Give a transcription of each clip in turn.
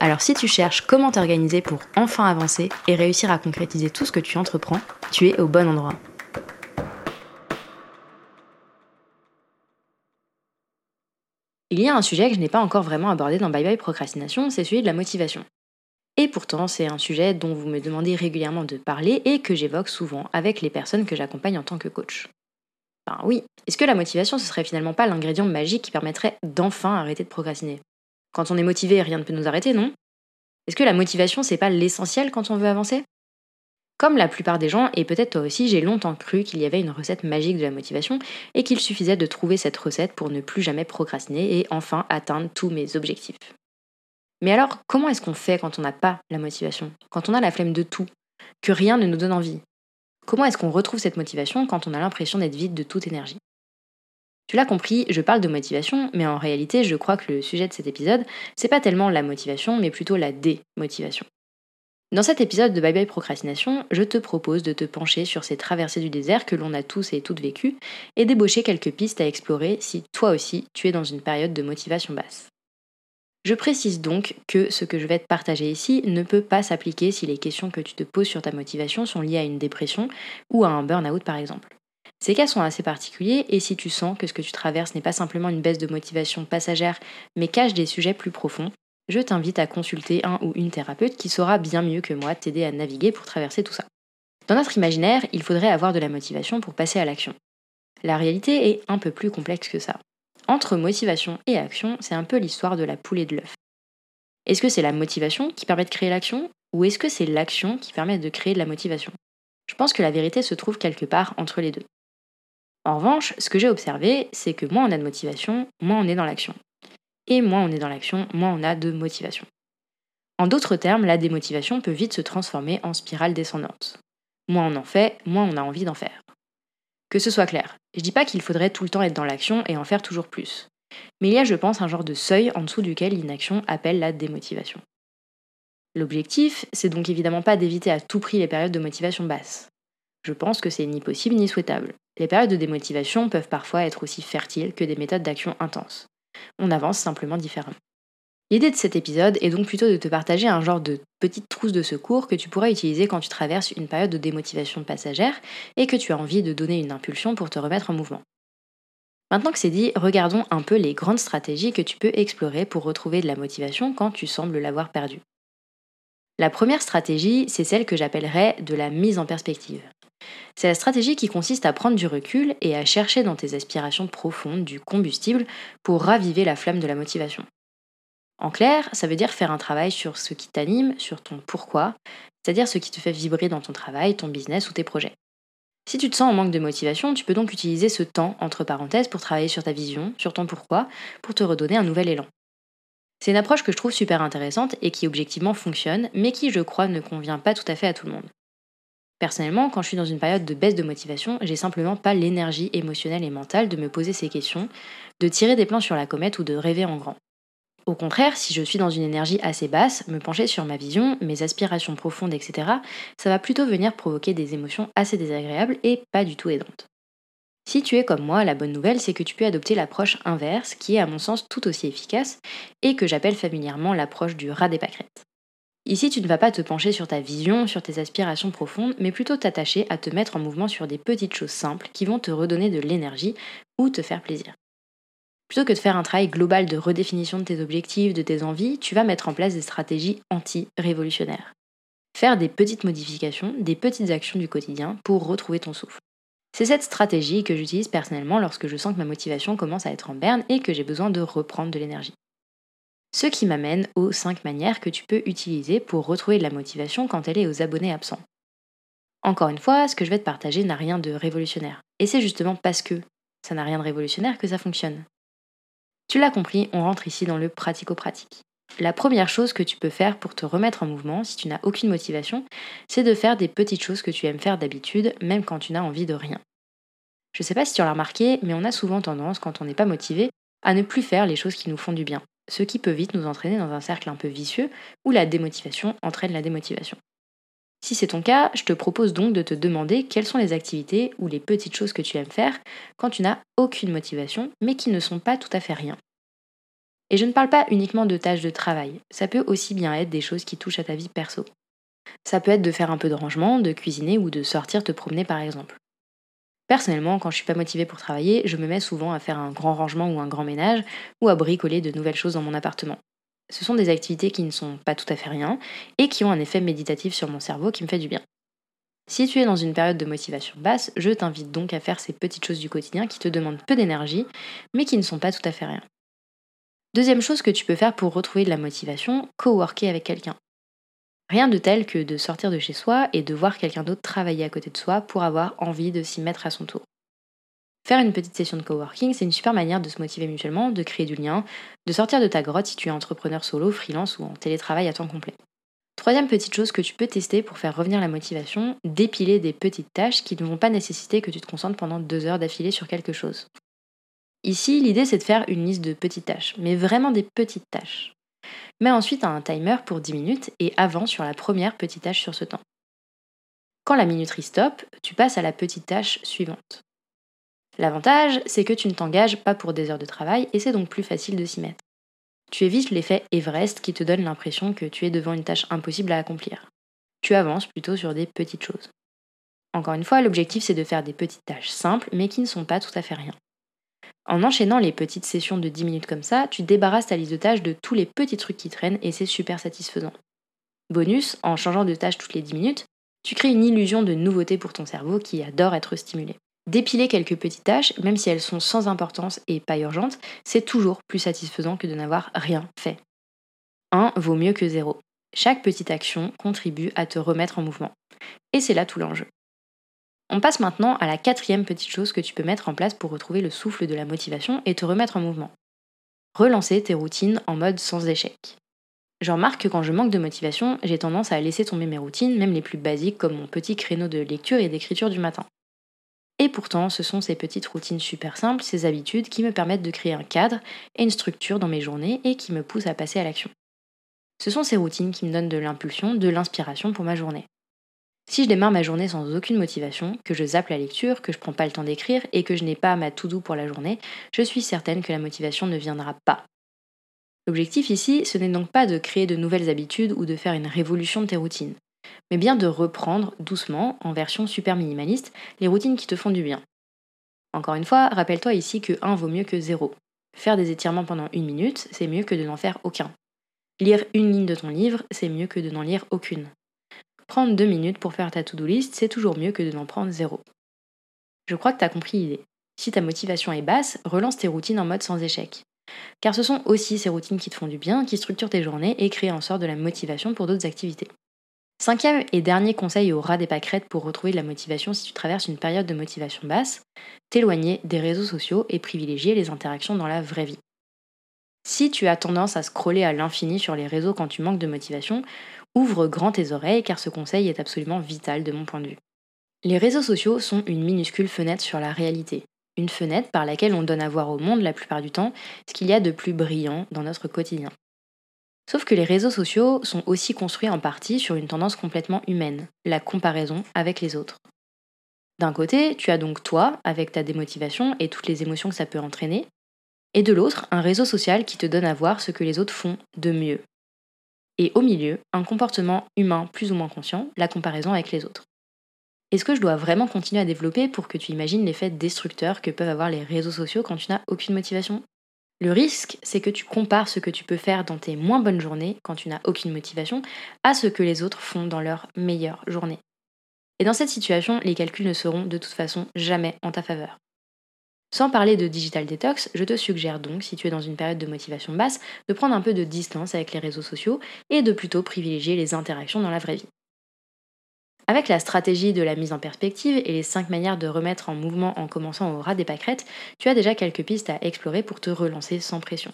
Alors si tu cherches comment t'organiser pour enfin avancer et réussir à concrétiser tout ce que tu entreprends, tu es au bon endroit. Il y a un sujet que je n'ai pas encore vraiment abordé dans Bye Bye Procrastination, c'est celui de la motivation. Et pourtant, c'est un sujet dont vous me demandez régulièrement de parler et que j'évoque souvent avec les personnes que j'accompagne en tant que coach. Ben oui, est-ce que la motivation ce serait finalement pas l'ingrédient magique qui permettrait d'enfin arrêter de procrastiner? Quand on est motivé, rien ne peut nous arrêter, non? Est-ce que la motivation, c'est pas l'essentiel quand on veut avancer? Comme la plupart des gens, et peut-être toi aussi, j'ai longtemps cru qu'il y avait une recette magique de la motivation et qu'il suffisait de trouver cette recette pour ne plus jamais procrastiner et enfin atteindre tous mes objectifs. Mais alors, comment est-ce qu'on fait quand on n'a pas la motivation? Quand on a la flemme de tout Que rien ne nous donne envie? Comment est-ce qu'on retrouve cette motivation quand on a l'impression d'être vide de toute énergie? Tu l'as compris, je parle de motivation, mais en réalité, je crois que le sujet de cet épisode, c'est pas tellement la motivation, mais plutôt la démotivation. Dans cet épisode de Bye Bye Procrastination, je te propose de te pencher sur ces traversées du désert que l'on a tous et toutes vécues et débaucher quelques pistes à explorer si toi aussi tu es dans une période de motivation basse. Je précise donc que ce que je vais te partager ici ne peut pas s'appliquer si les questions que tu te poses sur ta motivation sont liées à une dépression ou à un burn-out par exemple. Ces cas sont assez particuliers et si tu sens que ce que tu traverses n'est pas simplement une baisse de motivation passagère mais cache des sujets plus profonds, je t'invite à consulter un ou une thérapeute qui saura bien mieux que moi t'aider à naviguer pour traverser tout ça. Dans notre imaginaire, il faudrait avoir de la motivation pour passer à l'action. La réalité est un peu plus complexe que ça. Entre motivation et action, c'est un peu l'histoire de la poule et de l'œuf. Est-ce que c'est la motivation qui permet de créer l'action ou est-ce que c'est l'action qui permet de créer de la motivation? Je pense que la vérité se trouve quelque part entre les deux. En revanche, ce que j'ai observé, c'est que moins on a de motivation, moins on est dans l'action. Et moins on est dans l'action, moins on a de motivation. En d'autres termes, la démotivation peut vite se transformer en spirale descendante. Moins on en fait, moins on a envie d'en faire. Que ce soit clair, je dis pas qu'il faudrait tout le temps être dans l'action et en faire toujours plus. Mais il y a, je pense, un genre de seuil en dessous duquel l'inaction appelle la démotivation. L'objectif, c'est donc évidemment pas d'éviter à tout prix les périodes de motivation basse. Je pense que c'est ni possible ni souhaitable. Les périodes de démotivation peuvent parfois être aussi fertiles que des méthodes d'action intenses. On avance simplement différemment. L'idée de cet épisode est donc plutôt de te partager un genre de petite trousse de secours que tu pourras utiliser quand tu traverses une période de démotivation passagère et que tu as envie de donner une impulsion pour te remettre en mouvement. Maintenant que c'est dit, regardons un peu les grandes stratégies que tu peux explorer pour retrouver de la motivation quand tu sembles l'avoir perdue. La première stratégie, c'est celle que j'appellerais de la mise en perspective. C'est la stratégie qui consiste à prendre du recul et à chercher dans tes aspirations profondes du combustible pour raviver la flamme de la motivation. En clair, ça veut dire faire un travail sur ce qui t'anime, sur ton pourquoi, c'est-à-dire ce qui te fait vibrer dans ton travail, ton business ou tes projets. Si tu te sens en manque de motivation, tu peux donc utiliser ce temps entre parenthèses pour travailler sur ta vision, sur ton pourquoi, pour te redonner un nouvel élan. C'est une approche que je trouve super intéressante et qui objectivement fonctionne, mais qui, je crois, ne convient pas tout à fait à tout le monde. Personnellement, quand je suis dans une période de baisse de motivation, j'ai simplement pas l'énergie émotionnelle et mentale de me poser ces questions, de tirer des plans sur la comète ou de rêver en grand. Au contraire, si je suis dans une énergie assez basse, me pencher sur ma vision, mes aspirations profondes, etc., ça va plutôt venir provoquer des émotions assez désagréables et pas du tout aidantes. Si tu es comme moi, la bonne nouvelle, c'est que tu peux adopter l'approche inverse, qui est à mon sens tout aussi efficace, et que j'appelle familièrement l'approche du rat des pâquerettes. Ici, tu ne vas pas te pencher sur ta vision, sur tes aspirations profondes, mais plutôt t'attacher à te mettre en mouvement sur des petites choses simples qui vont te redonner de l'énergie ou te faire plaisir. Plutôt que de faire un travail global de redéfinition de tes objectifs, de tes envies, tu vas mettre en place des stratégies anti-révolutionnaires. Faire des petites modifications, des petites actions du quotidien pour retrouver ton souffle. C'est cette stratégie que j'utilise personnellement lorsque je sens que ma motivation commence à être en berne et que j'ai besoin de reprendre de l'énergie. Ce qui m'amène aux 5 manières que tu peux utiliser pour retrouver de la motivation quand elle est aux abonnés absents. Encore une fois, ce que je vais te partager n'a rien de révolutionnaire. Et c'est justement parce que ça n'a rien de révolutionnaire que ça fonctionne. Tu l'as compris, on rentre ici dans le pratico-pratique. La première chose que tu peux faire pour te remettre en mouvement, si tu n'as aucune motivation, c'est de faire des petites choses que tu aimes faire d'habitude, même quand tu n'as envie de rien. Je sais pas si tu l'as remarqué, mais on a souvent tendance, quand on n'est pas motivé, à ne plus faire les choses qui nous font du bien, ce qui peut vite nous entraîner dans un cercle un peu vicieux où la démotivation entraîne la démotivation. Si c'est ton cas, je te propose donc de te demander quelles sont les activités ou les petites choses que tu aimes faire quand tu n'as aucune motivation, mais qui ne sont pas tout à fait rien. Et je ne parle pas uniquement de tâches de travail, ça peut aussi bien être des choses qui touchent à ta vie perso. Ça peut être de faire un peu de rangement, de cuisiner ou de sortir te promener par exemple. Personnellement, quand je suis pas motivée pour travailler, je me mets souvent à faire un grand rangement ou un grand ménage ou à bricoler de nouvelles choses dans mon appartement. Ce sont des activités qui ne sont pas tout à fait rien et qui ont un effet méditatif sur mon cerveau qui me fait du bien. Si tu es dans une période de motivation basse, je t'invite donc à faire ces petites choses du quotidien qui te demandent peu d'énergie, mais qui ne sont pas tout à fait rien. Deuxième chose que tu peux faire pour retrouver de la motivation, coworker avec quelqu'un. Rien de tel que de sortir de chez soi et de voir quelqu'un d'autre travailler à côté de soi pour avoir envie de s'y mettre à son tour. Faire une petite session de coworking, c'est une super manière de se motiver mutuellement, de créer du lien, de sortir de ta grotte si tu es entrepreneur solo, freelance ou en télétravail à temps complet. Troisième petite chose que tu peux tester pour faire revenir la motivation, dépiler des petites tâches qui ne vont pas nécessiter que tu te concentres pendant deux heures d'affilée sur quelque chose. Ici, l'idée c'est de faire une liste de petites tâches, mais vraiment des petites tâches. Mets ensuite un timer pour 10 minutes et avance sur la première petite tâche sur ce temps. Quand la minuterie stop, tu passes à la petite tâche suivante. L'avantage, c'est que tu ne t'engages pas pour des heures de travail et c'est donc plus facile de s'y mettre. Tu évites l'effet Everest qui te donne l'impression que tu es devant une tâche impossible à accomplir. Tu avances plutôt sur des petites choses. Encore une fois, l'objectif c'est de faire des petites tâches simples mais qui ne sont pas tout à fait rien. En enchaînant les petites sessions de 10 minutes comme ça, tu débarrasses ta liste de tâches de tous les petits trucs qui traînent et c'est super satisfaisant. Bonus, en changeant de tâche toutes les 10 minutes, tu crées une illusion de nouveauté pour ton cerveau qui adore être stimulé. Dépiler quelques petites tâches, même si elles sont sans importance et pas urgentes, c'est toujours plus satisfaisant que de n'avoir rien fait. 1 vaut mieux que 0. Chaque petite action contribue à te remettre en mouvement. Et c'est là tout l'enjeu. On passe maintenant à la quatrième petite chose que tu peux mettre en place pour retrouver le souffle de la motivation et te remettre en mouvement. Relancer tes routines en mode sans échec. Je remarque que quand je manque de motivation, j'ai tendance à laisser tomber mes routines, même les plus basiques comme mon petit créneau de lecture et d'écriture du matin. Et pourtant, ce sont ces petites routines super simples, ces habitudes qui me permettent de créer un cadre et une structure dans mes journées et qui me poussent à passer à l'action. Ce sont ces routines qui me donnent de l'impulsion, de l'inspiration pour ma journée. Si je démarre ma journée sans aucune motivation, que je zappe la lecture, que je prends pas le temps d'écrire et que je n'ai pas ma to-do pour la journée, je suis certaine que la motivation ne viendra pas. L'objectif ici, ce n'est donc pas de créer de nouvelles habitudes ou de faire une révolution de tes routines, mais bien de reprendre doucement, en version super minimaliste, les routines qui te font du bien. Encore une fois, rappelle-toi ici que 1 vaut mieux que 0. Faire des étirements pendant une minute, c'est mieux que de n'en faire aucun. Lire une ligne de ton livre, c'est mieux que de n'en lire aucune. Prendre deux minutes pour faire ta to-do list, c'est toujours mieux que de n'en prendre zéro. Je crois que tu as compris l'idée. Si ta motivation est basse, relance tes routines en mode sans échec. Car ce sont aussi ces routines qui te font du bien, qui structurent tes journées et créent en sorte de la motivation pour d'autres activités. Cinquième et dernier conseil au ras des pâquerettes pour retrouver de la motivation si tu traverses une période de motivation basse, t'éloigner des réseaux sociaux et privilégier les interactions dans la vraie vie. Si tu as tendance à scroller à l'infini sur les réseaux quand tu manques de motivation, ouvre grand tes oreilles car ce conseil est absolument vital de mon point de vue. Les réseaux sociaux sont une minuscule fenêtre sur la réalité, une fenêtre par laquelle on donne à voir au monde la plupart du temps ce qu'il y a de plus brillant dans notre quotidien. Sauf que les réseaux sociaux sont aussi construits en partie sur une tendance complètement humaine, la comparaison avec les autres. D'un côté, tu as donc toi, avec ta démotivation et toutes les émotions que ça peut entraîner, et de l'autre, un réseau social qui te donne à voir ce que les autres font de mieux, et au milieu, un comportement humain plus ou moins conscient, la comparaison avec les autres. Est-ce que je dois vraiment continuer à développer pour que tu imagines l'effet destructeur que peuvent avoir les réseaux sociaux quand tu n'as aucune motivation? Le risque, c'est que tu compares ce que tu peux faire dans tes moins bonnes journées, quand tu n'as aucune motivation, à ce que les autres font dans leurs meilleures journées. Et dans cette situation, les calculs ne seront de toute façon jamais en ta faveur. Sans parler de digital detox, je te suggère donc, si tu es dans une période de motivation basse, de prendre un peu de distance avec les réseaux sociaux et de plutôt privilégier les interactions dans la vraie vie. Avec la stratégie de la mise en perspective et les 5 manières de remettre en mouvement en commençant au ras des pâquerettes, tu as déjà quelques pistes à explorer pour te relancer sans pression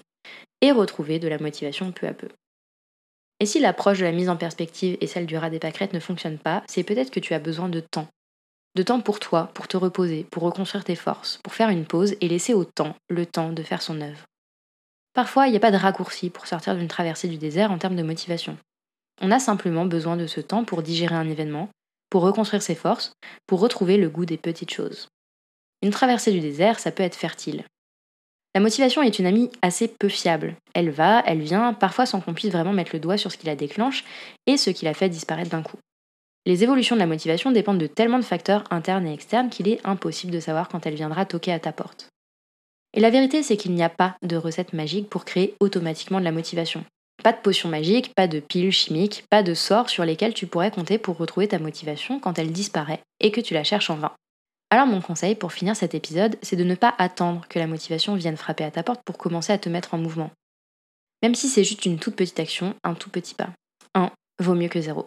et retrouver de la motivation peu à peu. Et si l'approche de la mise en perspective et celle du rat des pâquerettes ne fonctionne pas, c'est peut-être que tu as besoin de temps. De temps pour toi, pour te reposer, pour reconstruire tes forces, pour faire une pause et laisser au temps le temps de faire son œuvre. Parfois, il n'y a pas de raccourci pour sortir d'une traversée du désert en termes de motivation. On a simplement besoin de ce temps pour digérer un événement, pour reconstruire ses forces, pour retrouver le goût des petites choses. Une traversée du désert, ça peut être fertile. La motivation est une amie assez peu fiable. Elle va, elle vient, parfois sans qu'on puisse vraiment mettre le doigt sur ce qui la déclenche et ce qui la fait disparaître d'un coup. Les évolutions de la motivation dépendent de tellement de facteurs internes et externes qu'il est impossible de savoir quand elle viendra toquer à ta porte. Et la vérité, c'est qu'il n'y a pas de recette magique pour créer automatiquement de la motivation. Pas de potion magique, pas de pile chimique, pas de sort sur lesquels tu pourrais compter pour retrouver ta motivation quand elle disparaît et que tu la cherches en vain. Alors mon conseil pour finir cet épisode, c'est de ne pas attendre que la motivation vienne frapper à ta porte pour commencer à te mettre en mouvement. Même si c'est juste une toute petite action, un tout petit pas. 1 vaut mieux que 0.